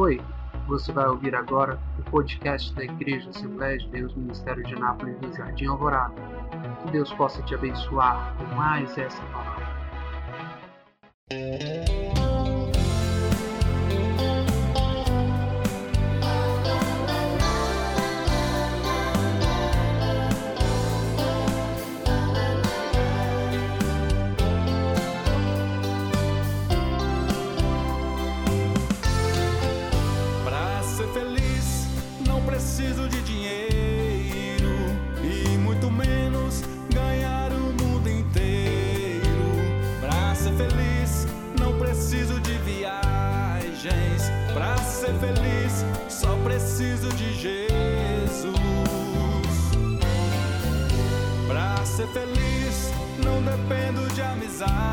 foi? Você vai ouvir agora o podcast da Igreja Assembleia de Deus Ministério de Nápoles do Jardim Alvorada. Que Deus possa te abençoar com mais essa palavra. dependo de amizade.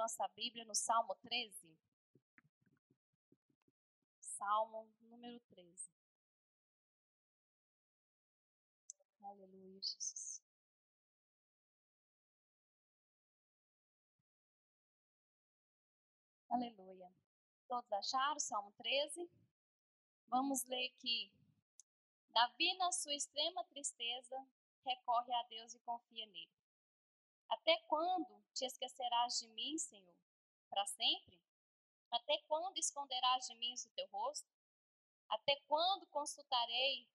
nossa Bíblia no Salmo 13. Salmo número 13. Aleluia, Jesus. Aleluia. Todos acharam? Salmo 13. Vamos ler aqui. Davi, na sua extrema tristeza, recorre a Deus e confia nele. Até quando te esquecerás de mim, Senhor? Para sempre? Até quando esconderás de mim o teu rosto? Até quando consultarei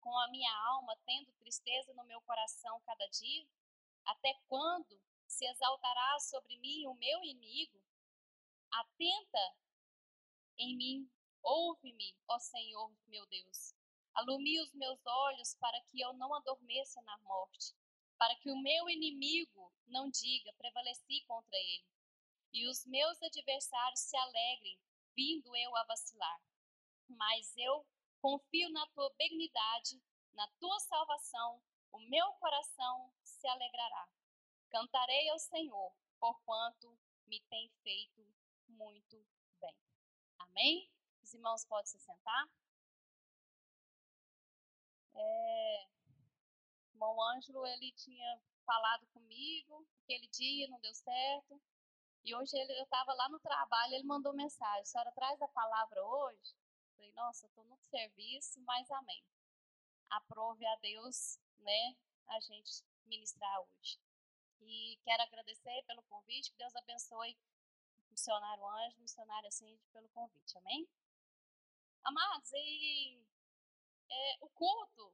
com a minha alma, tendo tristeza no meu coração cada dia? Até quando se exaltará sobre mim o meu inimigo? Atenta em mim, ouve-me, ó Senhor meu Deus. Alumi os meus olhos para que eu não adormeça na morte para que o meu inimigo não diga, prevaleci contra ele, e os meus adversários se alegrem, vindo eu a vacilar. Mas eu confio na tua benignidade, na tua salvação, o meu coração se alegrará. Cantarei ao Senhor, porquanto me tem feito muito bem. Amém? Os irmãos podem se sentar. É, o irmão Ângelo, ele tinha falado comigo aquele dia, não deu certo. E hoje ele, eu estava lá no trabalho, ele mandou mensagem, senhora traz a palavra hoje? Eu falei, nossa, estou no serviço, mas amém. Aprove a Deus, né, a gente ministrar hoje. E quero agradecer pelo convite, que Deus abençoe o missionário o missionário Cindy, pelo convite, amém? Amados, e é, o culto.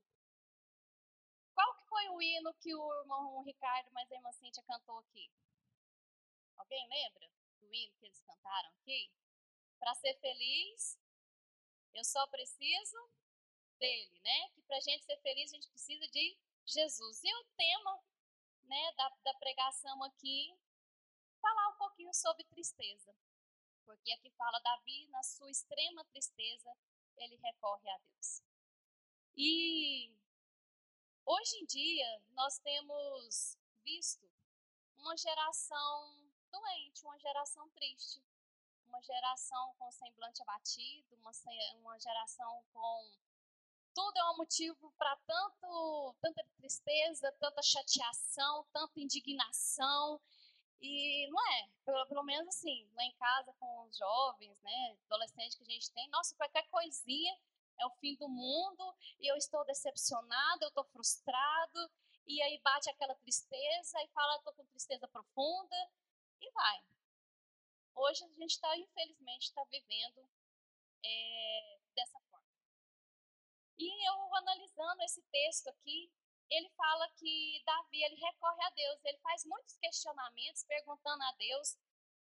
Qual que foi o hino que o irmão Ricardo mas a irmã Cíntia cantou aqui? Alguém lembra do hino que eles cantaram aqui? Para ser feliz, eu só preciso dele, né? Que para a gente ser feliz, a gente precisa de Jesus. E o tema né, da, da pregação aqui, falar um pouquinho sobre tristeza. Porque aqui fala Davi, na sua extrema tristeza, ele recorre a Deus. E hoje em dia nós temos visto uma geração doente, uma geração triste, uma geração com semblante abatido, uma, uma geração com tudo é um motivo para tanto tanta tristeza, tanta chateação, tanta indignação. E não é, pelo, pelo menos assim, lá em casa com os jovens, né, adolescentes que a gente tem, nossa, qualquer coisinha é o fim do mundo e eu estou decepcionado, eu estou frustrado, e aí bate aquela tristeza e fala, estou com tristeza profunda, e vai. Hoje a gente está, infelizmente, está vivendo é, dessa forma. E eu analisando esse texto aqui, ele fala que Davi ele recorre a Deus, ele faz muitos questionamentos, perguntando a Deus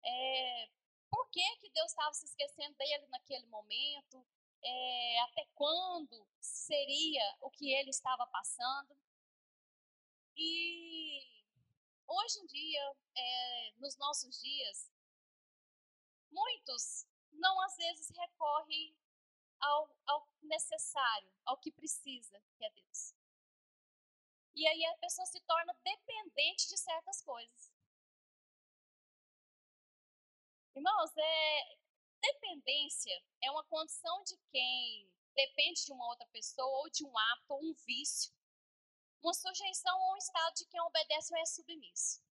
é, por que, que Deus estava se esquecendo dele naquele momento, é, até quando seria o que ele estava passando. E hoje em dia, é, nos nossos dias, muitos não às vezes recorrem ao, ao necessário, ao que precisa, que é Deus. E aí a pessoa se torna dependente de certas coisas. Irmãos, é, Dependência é uma condição de quem depende de uma outra pessoa ou de um hábito ou um vício. Uma sujeição ou um estado de quem obedece ou é submisso.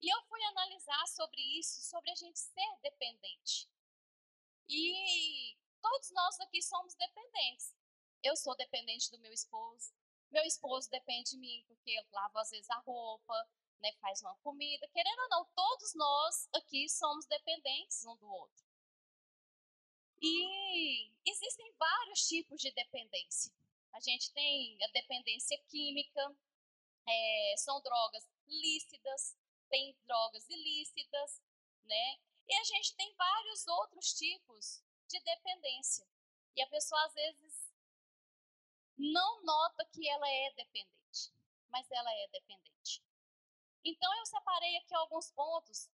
E eu fui analisar sobre isso, sobre a gente ser dependente. E todos nós aqui somos dependentes. Eu sou dependente do meu esposo. Meu esposo depende de mim porque eu lavo às vezes a roupa, né, faz uma comida. Querendo ou não, todos nós aqui somos dependentes um do outro. E existem vários tipos de dependência. A gente tem a dependência química, é, são drogas lícitas, tem drogas ilícitas, né? E a gente tem vários outros tipos de dependência. E a pessoa às vezes não nota que ela é dependente, mas ela é dependente. Então eu separei aqui alguns pontos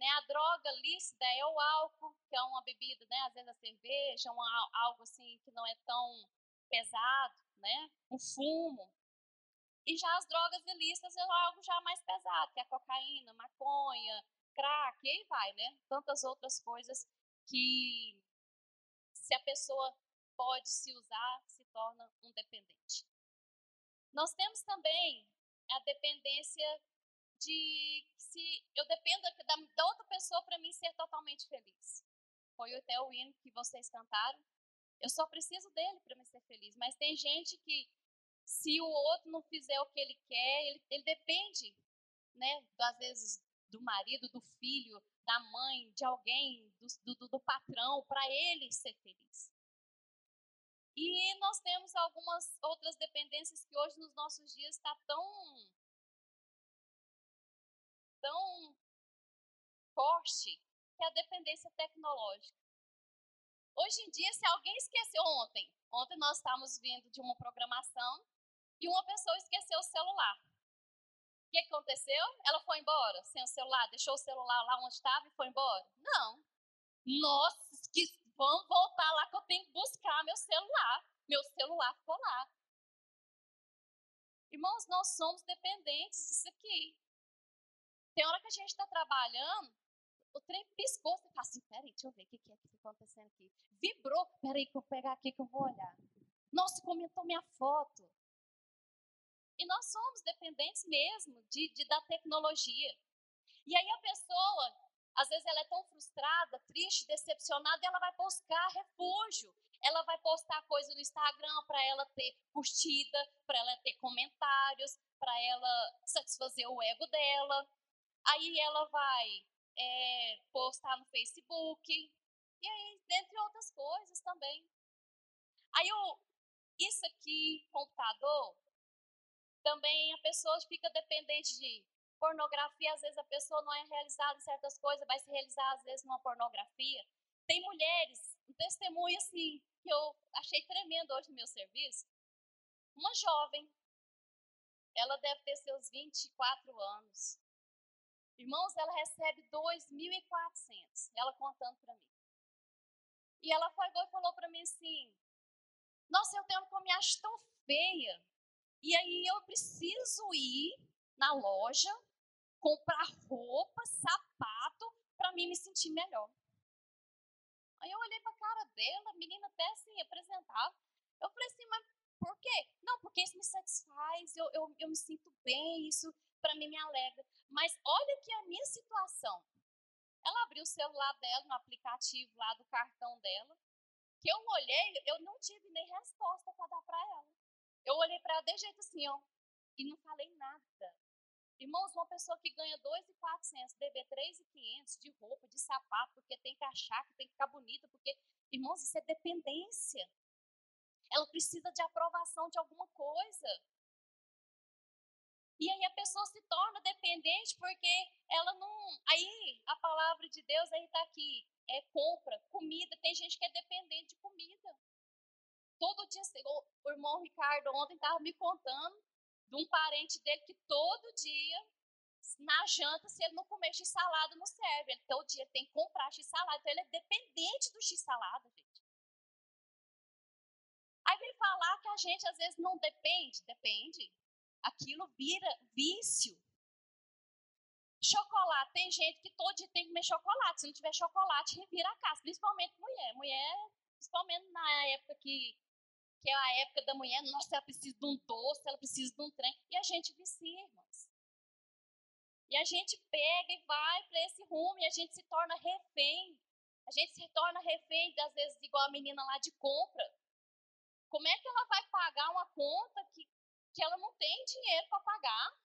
né? A droga lícita é o álcool, que é uma bebida, né? às vezes a cerveja, uma, algo assim que não é tão pesado, né? um fumo. E já as drogas ilícitas é algo já mais pesado, que é a cocaína, maconha, crack, e aí vai, né? Tantas outras coisas que se a pessoa pode se usar, se torna um dependente. Nós temos também a dependência de se eu dependo da, da outra pessoa para mim ser totalmente feliz. Foi até o hino que vocês cantaram. Eu só preciso dele para me ser feliz. Mas tem gente que, se o outro não fizer o que ele quer, ele, ele depende, né? Às vezes do marido, do filho, da mãe, de alguém, do, do, do patrão, para ele ser feliz. E nós temos algumas outras dependências que hoje nos nossos dias está tão tão forte que é a dependência tecnológica. Hoje em dia, se alguém esqueceu ontem, ontem nós estávamos vindo de uma programação e uma pessoa esqueceu o celular. O que aconteceu? Ela foi embora sem o celular, deixou o celular lá onde estava e foi embora? Não. Nossa, que, vamos voltar lá que eu tenho que buscar meu celular. Meu celular ficou lá. Irmãos, nós somos dependentes disso aqui. Tem hora que a gente está trabalhando, o trem piscou, você fala assim, peraí, deixa eu ver o que, que é que está acontecendo aqui. Vibrou, peraí que eu vou pegar aqui que eu vou olhar. Nossa, comentou minha foto. E nós somos dependentes mesmo de, de, da tecnologia. E aí a pessoa, às vezes ela é tão frustrada, triste, decepcionada, ela vai buscar refúgio. Ela vai postar coisa no Instagram para ela ter curtida, para ela ter comentários, para ela satisfazer o ego dela. Aí ela vai é, postar no Facebook, e aí, dentre outras coisas também. Aí, o, isso aqui, computador, também a pessoa fica dependente de pornografia, às vezes a pessoa não é realizada em certas coisas, vai se realizar às vezes numa pornografia. Tem mulheres, um testemunho assim, que eu achei tremendo hoje no meu serviço. Uma jovem, ela deve ter seus 24 anos. Irmãos, ela recebe 2.400, ela contando para mim. E ela foi e falou para mim assim: Nossa, eu tenho que me acho tão feia. E aí eu preciso ir na loja, comprar roupa, sapato, para mim me sentir melhor. Aí eu olhei para a cara dela, a menina até assim, apresentava. Eu falei assim, mas por quê? Não, porque isso me satisfaz, eu, eu, eu me sinto bem, isso para mim me alegra. Mas olha que a minha situação. Ela abriu o celular dela no aplicativo lá do cartão dela, que eu olhei, eu não tive nem resposta para dar para ela. Eu olhei para ela de jeito assim, ó, e não falei nada. Irmãos, uma pessoa que ganha 2.400, deve 3.500 de roupa, de sapato, porque tem que achar que tem que ficar bonita, porque, irmãos, isso é dependência. Ela precisa de aprovação de alguma coisa. E aí a pessoa se torna dependente porque ela não. Aí a palavra de Deus aí está aqui. É compra, comida. Tem gente que é dependente de comida. Todo dia, o irmão Ricardo ontem estava me contando de um parente dele que todo dia, na janta, se ele não comer x-salada, não serve. Ele todo dia tem que comprar x-salada. Então ele é dependente do x-salada, gente. Aí vem falar que a gente às vezes não depende. Depende aquilo vira vício. Chocolate, tem gente que todo dia tem que comer chocolate. Se não tiver chocolate, revira a casa, principalmente mulher. Mulher, principalmente na época que, que é a época da mulher, nossa, ela precisa de um doce, ela precisa de um trem. E a gente vicia, irmãos. E a gente pega e vai para esse rumo e a gente se torna refém. A gente se torna refém, às vezes, igual a menina lá de compra. Como é que ela vai pagar uma conta que que ela não tem dinheiro para pagar.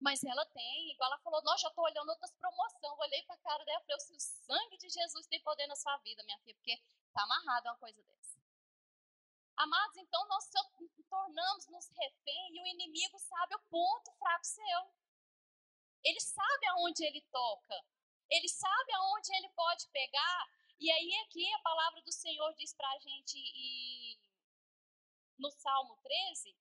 Mas ela tem, igual ela falou, nós já estou olhando outras promoções. Olhei para a cara dela e falei, o sangue de Jesus tem poder na sua vida, minha filha, porque está amarrado uma coisa dessa. Amados, então nós tornamos nos refém e o inimigo sabe o ponto fraco seu. Ele sabe aonde ele toca. Ele sabe aonde ele pode pegar. E aí aqui a palavra do Senhor diz para a gente, e no Salmo 13,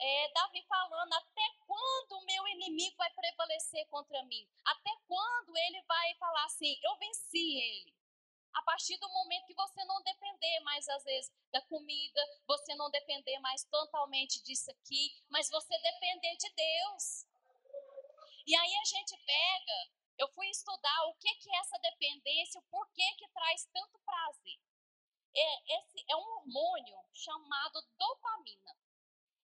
é, Davi falando: até quando o meu inimigo vai prevalecer contra mim? Até quando ele vai falar assim: eu venci ele? A partir do momento que você não depender mais, às vezes, da comida, você não depender mais totalmente disso aqui, mas você depender de Deus. E aí a gente pega, eu fui estudar o que, que é essa dependência, o porquê que traz tanto prazer é, esse é um hormônio chamado dopamina.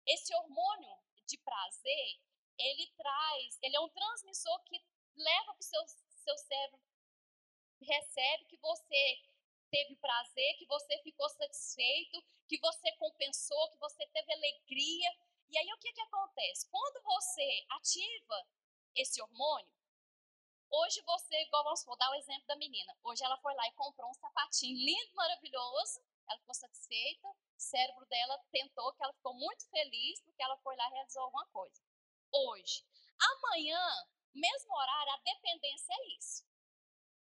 Esse hormônio de prazer, ele traz, ele é um transmissor que leva para o seu, seu cérebro, recebe que você teve prazer, que você ficou satisfeito, que você compensou, que você teve alegria. E aí o que, que acontece? Quando você ativa esse hormônio, Hoje você, igual vamos dar o exemplo da menina. Hoje ela foi lá e comprou um sapatinho lindo, maravilhoso. Ela ficou satisfeita. O cérebro dela tentou, que ela ficou muito feliz porque ela foi lá e realizou alguma coisa. hoje. Amanhã, mesmo horário, a dependência é isso.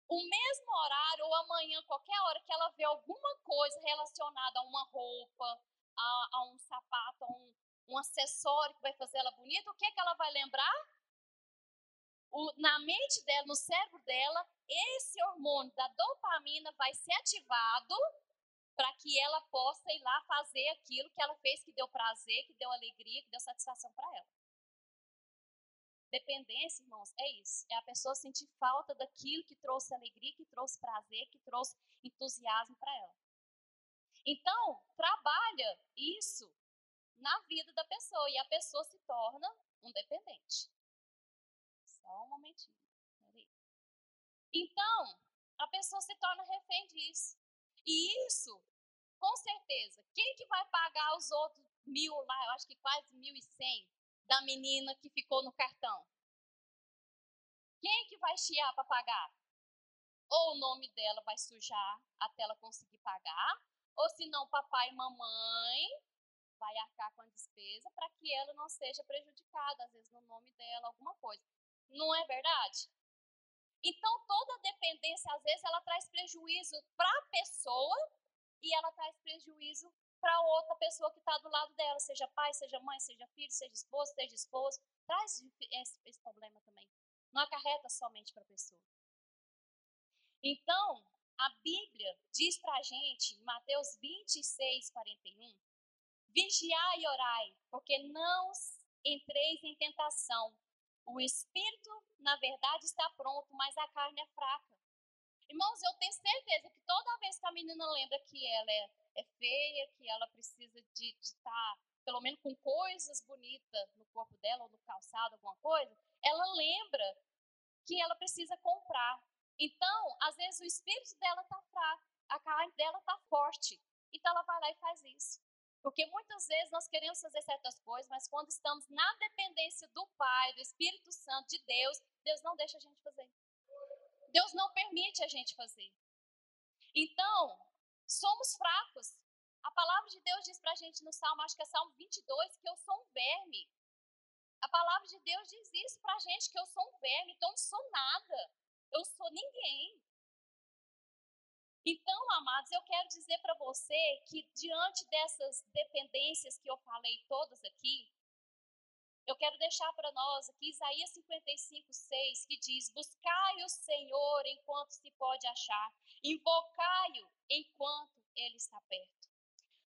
O mesmo horário ou amanhã, qualquer hora que ela vê alguma coisa relacionada a uma roupa, a, a um sapato, a um, um acessório que vai fazer ela bonita, o que, é que ela vai lembrar? O, na mente dela, no cérebro dela, esse hormônio da dopamina vai ser ativado para que ela possa ir lá fazer aquilo que ela fez que deu prazer, que deu alegria, que deu satisfação para ela. Dependência, irmãos, é isso. É a pessoa sentir falta daquilo que trouxe alegria, que trouxe prazer, que trouxe entusiasmo para ela. Então, trabalha isso na vida da pessoa e a pessoa se torna um dependente. Só um momentinho. Então, a pessoa se torna refém disso. E isso, com certeza, quem que vai pagar os outros mil lá, eu acho que quase mil e cem, da menina que ficou no cartão? Quem que vai chiar para pagar? Ou o nome dela vai sujar até ela conseguir pagar, ou se não, papai e mamãe vai arcar com a despesa para que ela não seja prejudicada, às vezes no nome dela, alguma coisa. Não é verdade? Então, toda dependência, às vezes, ela traz prejuízo para a pessoa e ela traz prejuízo para outra pessoa que está do lado dela, seja pai, seja mãe, seja filho, seja esposo, seja esposo. Traz esse, esse problema também. Não acarreta somente para a pessoa. Então, a Bíblia diz para a gente, em Mateus 26, 41, Vigiai e orai, porque não entreis em tentação. O espírito, na verdade, está pronto, mas a carne é fraca. Irmãos, eu tenho certeza que toda vez que a menina lembra que ela é, é feia, que ela precisa de estar, pelo menos, com coisas bonitas no corpo dela, ou no calçado, alguma coisa, ela lembra que ela precisa comprar. Então, às vezes, o espírito dela está fraco, a carne dela está forte. Então, ela vai lá e faz isso. Porque muitas vezes nós queremos fazer certas coisas, mas quando estamos na dependência do Pai, do Espírito Santo, de Deus, Deus não deixa a gente fazer. Deus não permite a gente fazer. Então, somos fracos. A palavra de Deus diz para a gente no Salmo, acho que é Salmo 22, que eu sou um verme. A palavra de Deus diz isso para a gente, que eu sou um verme, então eu não sou nada. Eu sou ninguém. Então, amados, eu quero dizer para você que diante dessas dependências que eu falei todas aqui, eu quero deixar para nós aqui Isaías 55, 6, que diz: Buscai o Senhor enquanto se pode achar, invocai-o enquanto ele está perto.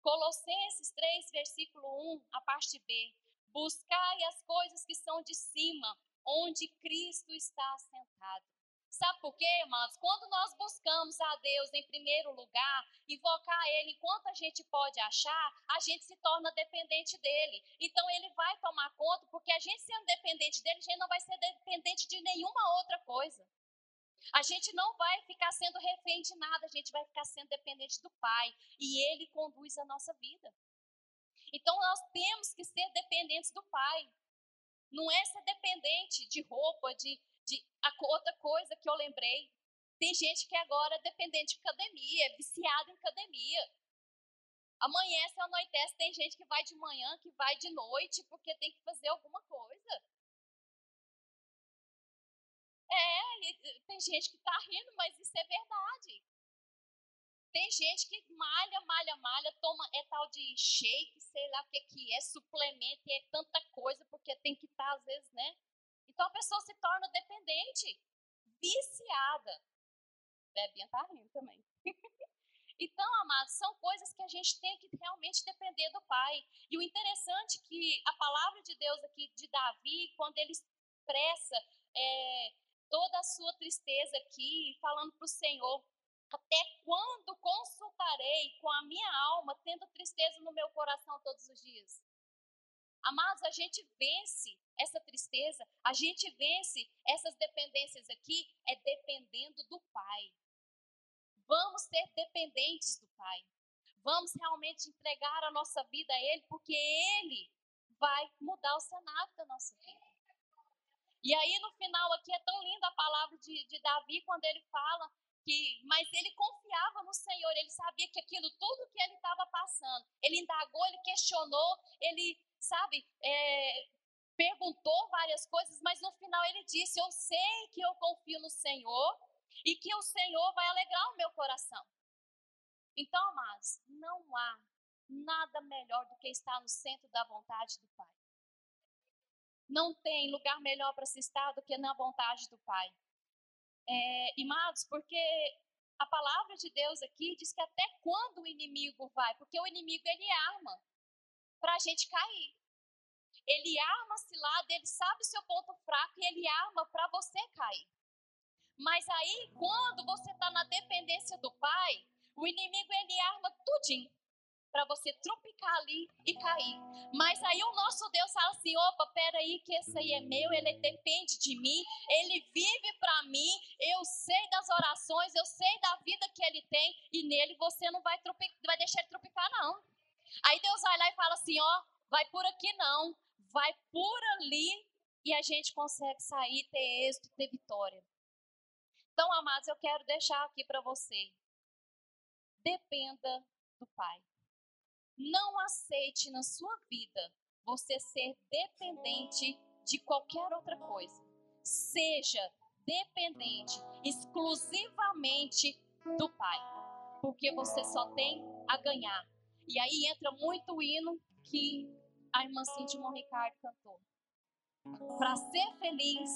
Colossenses 3, versículo 1, a parte B: Buscai as coisas que são de cima, onde Cristo está sentado. Sabe por quê, irmãos? Quando nós buscamos a Deus em primeiro lugar, invocar Ele enquanto a gente pode achar, a gente se torna dependente dele. Então Ele vai tomar conta, porque a gente sendo dependente dele, a gente não vai ser dependente de nenhuma outra coisa. A gente não vai ficar sendo refém de nada, a gente vai ficar sendo dependente do Pai. E Ele conduz a nossa vida. Então nós temos que ser dependentes do Pai. Não é ser dependente de roupa, de, de a outra coisa que eu lembrei. Tem gente que agora é dependente de academia, é viciada em academia. Amanhece, anoitece, tem gente que vai de manhã, que vai de noite, porque tem que fazer alguma coisa. É, tem gente que está rindo, mas isso é verdade. Tem gente que malha, malha, malha, toma é tal de shake, sei lá o que, que é, suplemento, é tanta coisa, porque tem que estar, tá, às vezes, né? Então a pessoa se torna dependente, viciada. Debinha está rindo também. então, amados, são coisas que a gente tem que realmente depender do Pai. E o interessante é que a palavra de Deus aqui de Davi, quando ele expressa é, toda a sua tristeza aqui, falando para o Senhor, até quando consultarei com a minha alma, tendo tristeza no meu coração todos os dias? Amados, a gente vence essa tristeza, a gente vence essas dependências aqui é dependendo do Pai. Vamos ser dependentes do Pai. Vamos realmente entregar a nossa vida a Ele, porque Ele vai mudar o cenário da nossa vida. E aí, no final, aqui é tão linda a palavra de, de Davi, quando ele fala que, mas ele confiava no Senhor, ele sabia que aquilo, tudo que ele estava passando, ele indagou, ele questionou, ele, sabe, é, perguntou várias coisas, mas no final ele disse: Eu sei que eu confio no Senhor e que o Senhor vai alegrar o meu coração. Então, amados, não há nada melhor do que estar no centro da vontade do Pai. Não tem lugar melhor para se estar do que na vontade do Pai. É, amados, porque a palavra de Deus aqui diz que até quando o inimigo vai? Porque o inimigo ele arma para a gente cair. Ele arma a cilada, ele sabe o seu ponto fraco e ele arma para você cair. Mas aí, quando você está na dependência do Pai, o inimigo ele arma tudinho para você tropicar ali e cair. Mas aí o nosso Deus fala assim: opa, peraí, que esse aí é meu, ele depende de mim, ele vive para mim, eu sei das orações, eu sei da vida que ele tem, e nele você não vai, vai deixar ele tropicar, não. Aí Deus vai lá e fala assim: ó, vai por aqui não, vai por ali, e a gente consegue sair, ter êxito, ter vitória. Então, amados, eu quero deixar aqui para você. Dependa do Pai. Não aceite na sua vida você ser dependente de qualquer outra coisa. Seja dependente exclusivamente do Pai, porque você só tem a ganhar. E aí entra muito o hino que a irmã Cintia Ricardo cantou. Para ser feliz,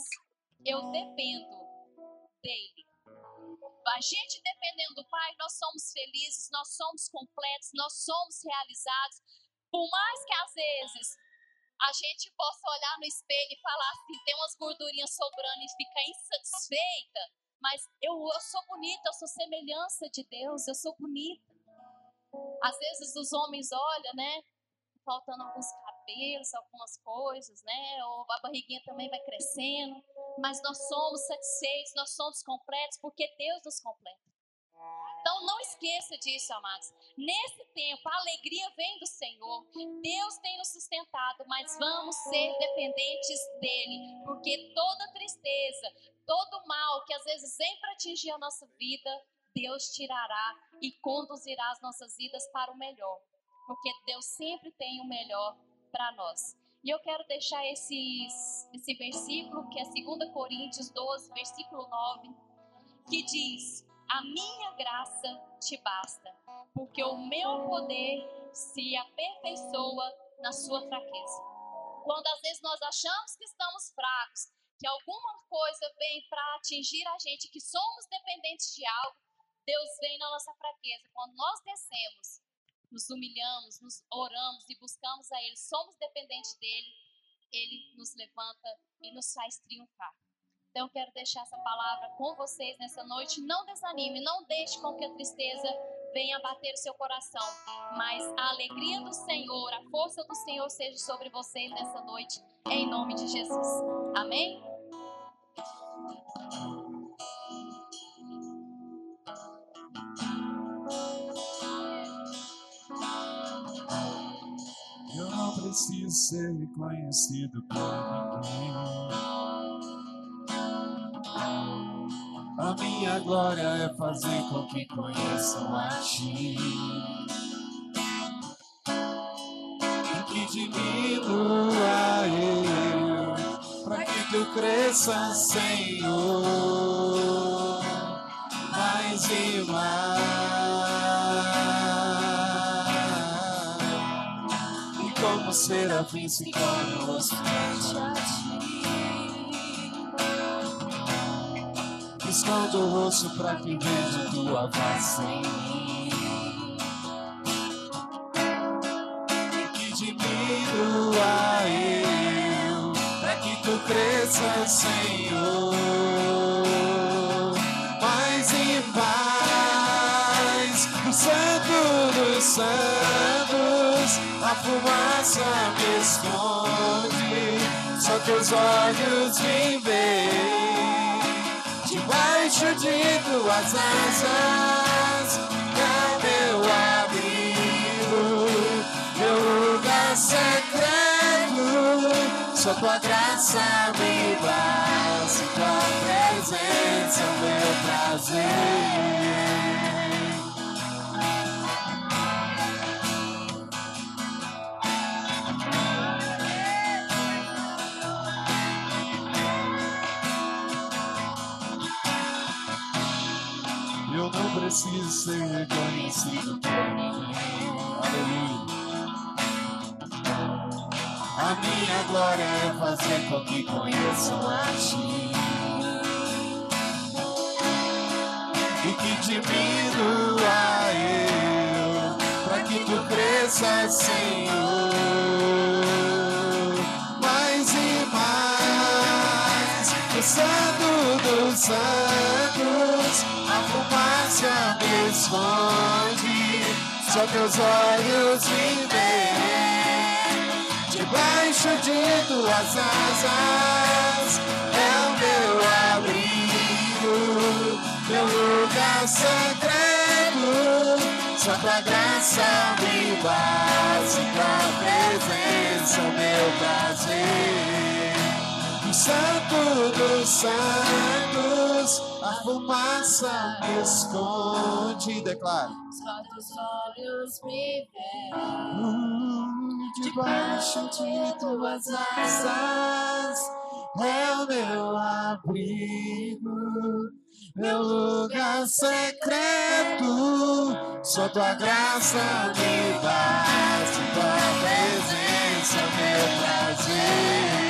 eu dependo dele. A gente dependendo do Pai, nós somos felizes, nós somos completos, nós somos realizados. Por mais que às vezes a gente possa olhar no espelho e falar assim, tem umas gordurinhas sobrando e ficar insatisfeita, mas eu, eu sou bonita, eu sou semelhança de Deus, eu sou bonita. Às vezes os homens olham, né? Faltando alguns cabelos, algumas coisas, né? Ou a barriguinha também vai crescendo mas nós somos satisfeitos, nós somos completos porque Deus nos completa. Então não esqueça disso, amados. Nesse tempo, a alegria vem do Senhor. Deus tem nos sustentado, mas vamos ser dependentes dele, porque toda tristeza, todo mal que às vezes vem para atingir a nossa vida, Deus tirará e conduzirá as nossas vidas para o melhor, porque Deus sempre tem o melhor para nós. E eu quero deixar esses, esse versículo, que é 2 Coríntios 12, versículo 9, que diz: A minha graça te basta, porque o meu poder se aperfeiçoa na sua fraqueza. Quando às vezes nós achamos que estamos fracos, que alguma coisa vem para atingir a gente, que somos dependentes de algo, Deus vem na nossa fraqueza. Quando nós descemos nos humilhamos, nos oramos e buscamos a Ele, somos dependentes dEle, Ele nos levanta e nos faz triunfar. Então, eu quero deixar essa palavra com vocês nessa noite. Não desanime, não deixe com que a tristeza venha bater o seu coração, mas a alegria do Senhor, a força do Senhor seja sobre vocês nessa noite, em nome de Jesus. Amém? Preciso ser reconhecido por ninguém. A minha glória é fazer com que conheçam a ti. E que diminua eu, para que tu cresça, Senhor, mais e mais. Como serafins ficamos frente a ti. Escondo o rosto para que veja tua face em mim. E que diminua eu, para que tu cresças, Senhor. Mais e mais, o Santo dos Santos a fumaça me esconde, só teus olhos me veem. Debaixo de tuas asas, é meu abrigo, meu lugar secreto. Só tua graça me basta, tua presença, meu prazer. Preciso ser conhecido por ninguém. Aleluia. A minha glória é fazer com que conheçam a ti. E que diminua eu, para que tu cresças, Senhor. Mais e mais, o Santo dos Santos, a fumaça esconde, só teus olhos me veem debaixo de tuas asas é o meu abrigo, meu lugar secreto. Só tua graça me basta, tua presença, meu prazer. O santo dos santos, a fumaça me esconde, declara. Só teus olhos me veem. Debaixo de tuas asas é o meu abrigo, meu lugar secreto. Só tua graça me basta, tua presença, meu prazer.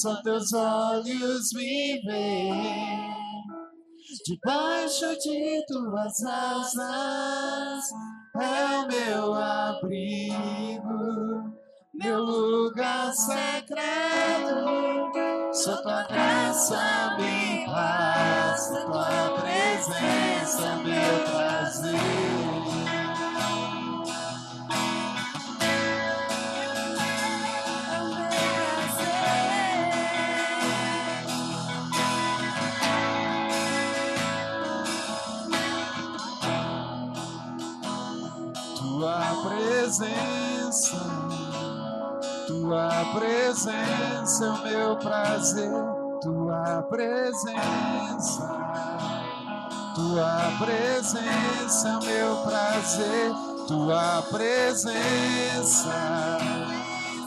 Só teus olhos me veem. Debaixo de tuas asas é o meu abrigo, meu lugar secreto. Só tua graça me basta, tua presença, meu prazer. Presença é o meu prazer, tua presença, tua presença é o meu prazer, tua presença,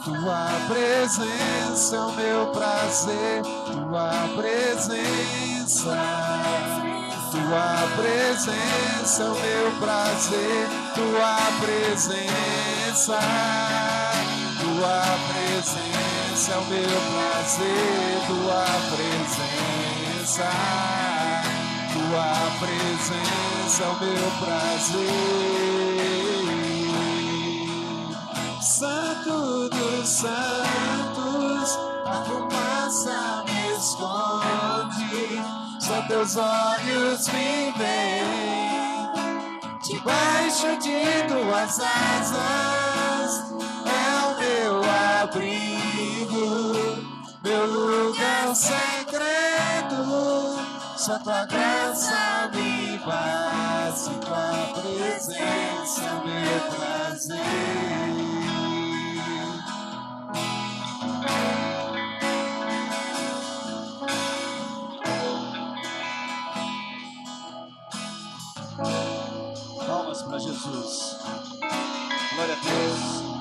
tua presença é o meu prazer, tua presença. Tua presença é o meu prazer, tua presença, tua presença é o meu prazer, tua presença, tua presença é o meu prazer. Santo dos santos, a fumaça me esconde só teus olhos me veem. Debaixo de tuas asas é o meu abrigo, meu lugar secreto. Só tua graça me basta, tua presença me. Palmas para Jesus. Glória a Deus.